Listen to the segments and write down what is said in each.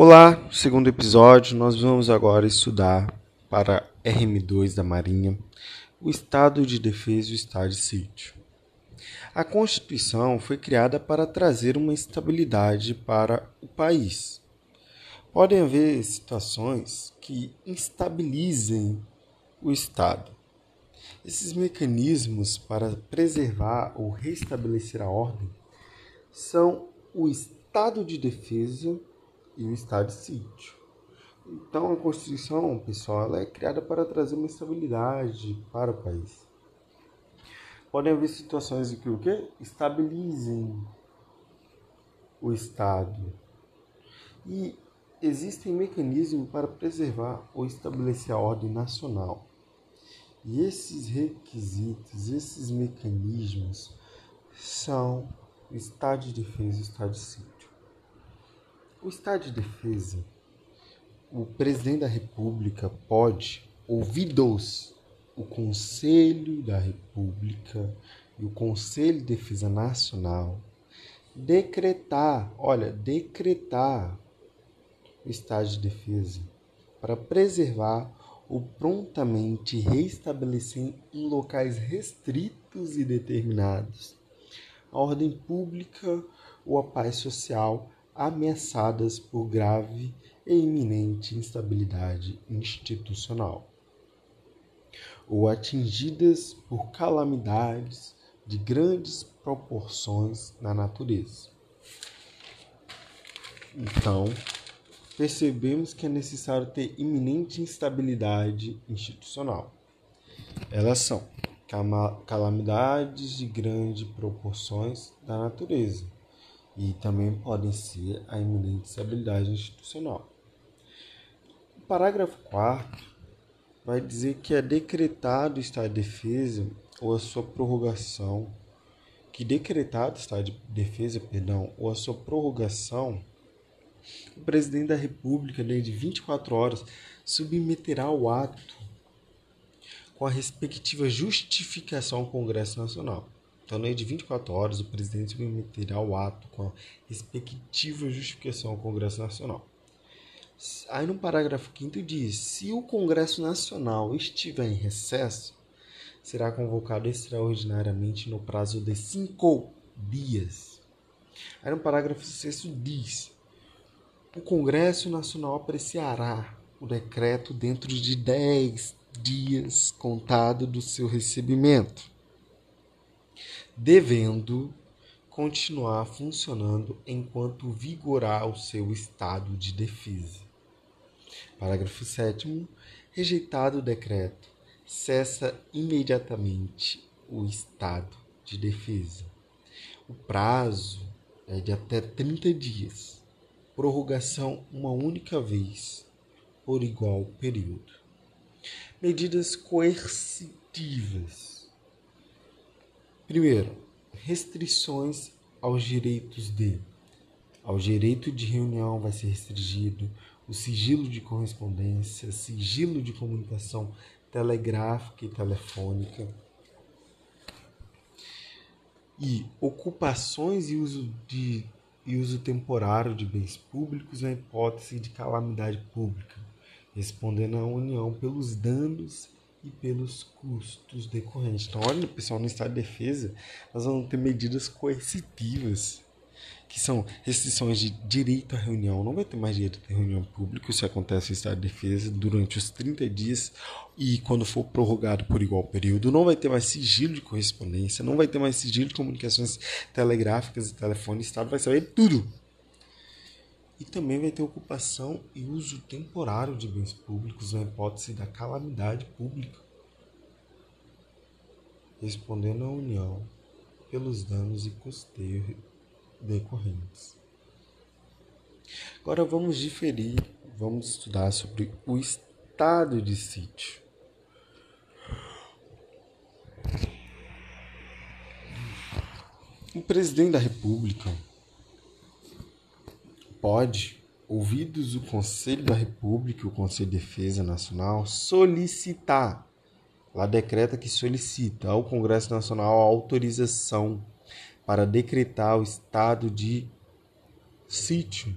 Olá, segundo episódio, nós vamos agora estudar para RM2 da Marinha o estado de defesa e o estado de sítio. A Constituição foi criada para trazer uma estabilidade para o país. Podem haver situações que instabilizem o Estado. Esses mecanismos para preservar ou restabelecer a ordem são o estado de defesa e o estado de sítio. Então, a Constituição, pessoal, ela é criada para trazer uma estabilidade para o país. Podem haver situações que o quê? Estabilizem o Estado. E existem mecanismos para preservar ou estabelecer a ordem nacional. E esses requisitos, esses mecanismos são o estado de defesa e o estado de sítio. O estado de defesa, o presidente da República pode, ouvidos o Conselho da República e o Conselho de Defesa Nacional, decretar, olha, decretar o estado de defesa para preservar ou prontamente restabelecer em locais restritos e determinados. A ordem pública ou a paz social ameaçadas por grave e iminente instabilidade institucional ou atingidas por calamidades de grandes proporções na natureza. Então, percebemos que é necessário ter iminente instabilidade institucional. Elas são calamidades de grandes proporções da natureza e também podem ser a iminente instabilidade institucional. O parágrafo 4 vai dizer que é decretado o estado de defesa ou a sua prorrogação, que decretado o estado de defesa, perdão, ou a sua prorrogação o presidente da República, dentro de 24 horas, submeterá o ato com a respectiva justificação ao Congresso Nacional. Então, dentro de 24 horas, o presidente submeterá o ato com a respectiva justificação ao Congresso Nacional. Aí no parágrafo 5 diz: se o Congresso Nacional estiver em recesso, será convocado extraordinariamente no prazo de cinco dias. Aí no parágrafo 6 diz: o Congresso Nacional apreciará o decreto dentro de 10 dias contado do seu recebimento, devendo continuar funcionando enquanto vigorar o seu estado de defesa. Parágrafo 7 rejeitado o decreto, cessa imediatamente o estado de defesa. O prazo é de até 30 dias prorrogação uma única vez por igual período. Medidas coercitivas. Primeiro, restrições aos direitos de. Ao direito de reunião vai ser restringido o sigilo de correspondência, sigilo de comunicação telegráfica e telefônica e ocupações e uso de e uso temporário de bens públicos na hipótese de calamidade pública, respondendo à União pelos danos e pelos custos decorrentes. Então, olha, pessoal, no estado de defesa, nós vamos ter medidas coercitivas que são restrições de direito à reunião. Não vai ter mais direito a reunião pública, isso acontece no estado de defesa durante os 30 dias e quando for prorrogado por igual período. Não vai ter mais sigilo de correspondência, não vai ter mais sigilo de comunicações telegráficas e telefone. O Estado vai saber tudo. E também vai ter ocupação e uso temporário de bens públicos na hipótese da calamidade pública, respondendo à União pelos danos e custeio decorrentes. Agora vamos diferir, vamos estudar sobre o estado de sítio. O presidente da República pode, ouvidos o Conselho da República e o Conselho de Defesa Nacional, solicitar, lá decreta que solicita ao Congresso Nacional a autorização para decretar o estado de sítio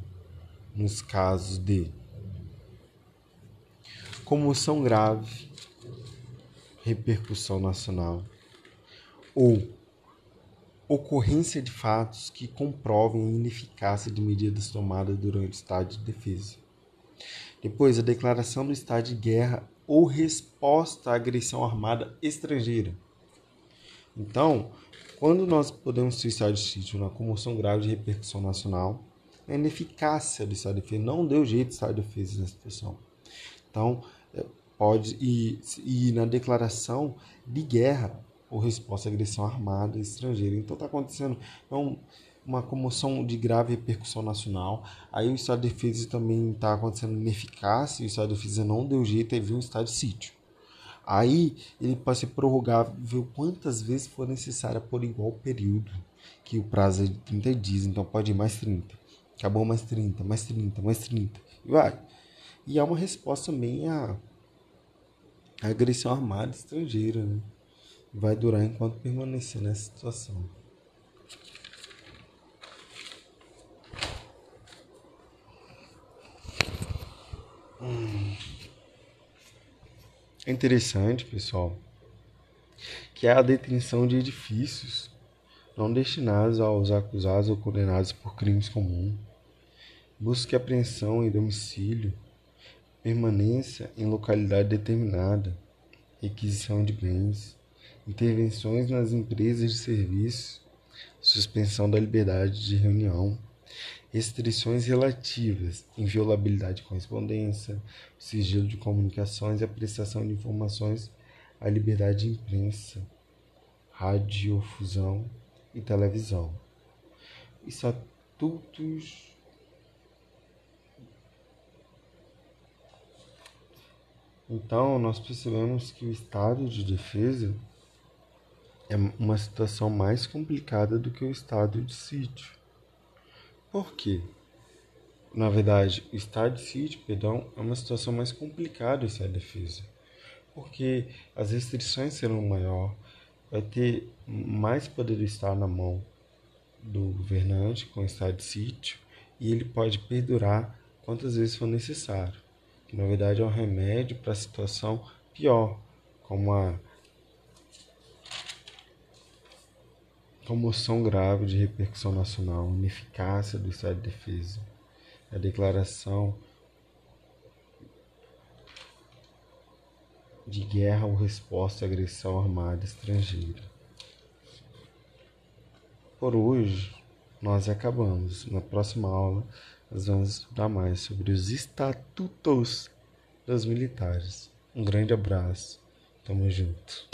nos casos de comoção grave, repercussão nacional ou ocorrência de fatos que comprovem a ineficácia de medidas tomadas durante o estado de defesa. Depois, a declaração do estado de guerra ou resposta à agressão armada estrangeira. Então, quando nós podemos estado de sítio na comoção grave de repercussão nacional, a ineficácia do estado de defesa não deu jeito de estado de defesa nessa situação. Então, é, pode e, e na declaração de guerra ou resposta à agressão armada estrangeira. Então está acontecendo é um, uma comoção de grave repercussão nacional. Aí o estado de defesa também está acontecendo ineficácia, o estado de defesa não deu jeito, aí viu um estado de sítio. Aí ele pode ser prorrogável quantas vezes for necessário por igual período, que o prazo é de 30 dias, então pode ir mais 30. Acabou mais 30, mais 30, mais 30. E vai. E há uma resposta também à agressão armada estrangeira, né? Vai durar enquanto permanecer nessa situação. É interessante, pessoal, que é a detenção de edifícios não destinados aos acusados ou condenados por crimes comuns, busca e apreensão em domicílio, permanência em localidade determinada, requisição de bens, intervenções nas empresas de serviço, suspensão da liberdade de reunião, restrições relativas, inviolabilidade de correspondência, sigilo de comunicações e a prestação de informações à liberdade de imprensa, radiofusão e televisão. Estatutos Então, nós percebemos que o estado de defesa é uma situação mais complicada do que o estado de sítio. Por quê? Na verdade, o estado de sítio, perdão, é uma situação mais complicada essa defesa. Porque as restrições serão maior, vai ter mais poder estar na mão do governante com o estado de sítio e ele pode perdurar quantas vezes for necessário. Que na verdade é um remédio para a situação pior, como a comoção grave de repercussão nacional, ineficácia do Estado de Defesa, a declaração de guerra ou resposta à agressão armada estrangeira. Por hoje, nós acabamos. Na próxima aula, nós vamos estudar mais sobre os estatutos dos militares. Um grande abraço. Tamo junto.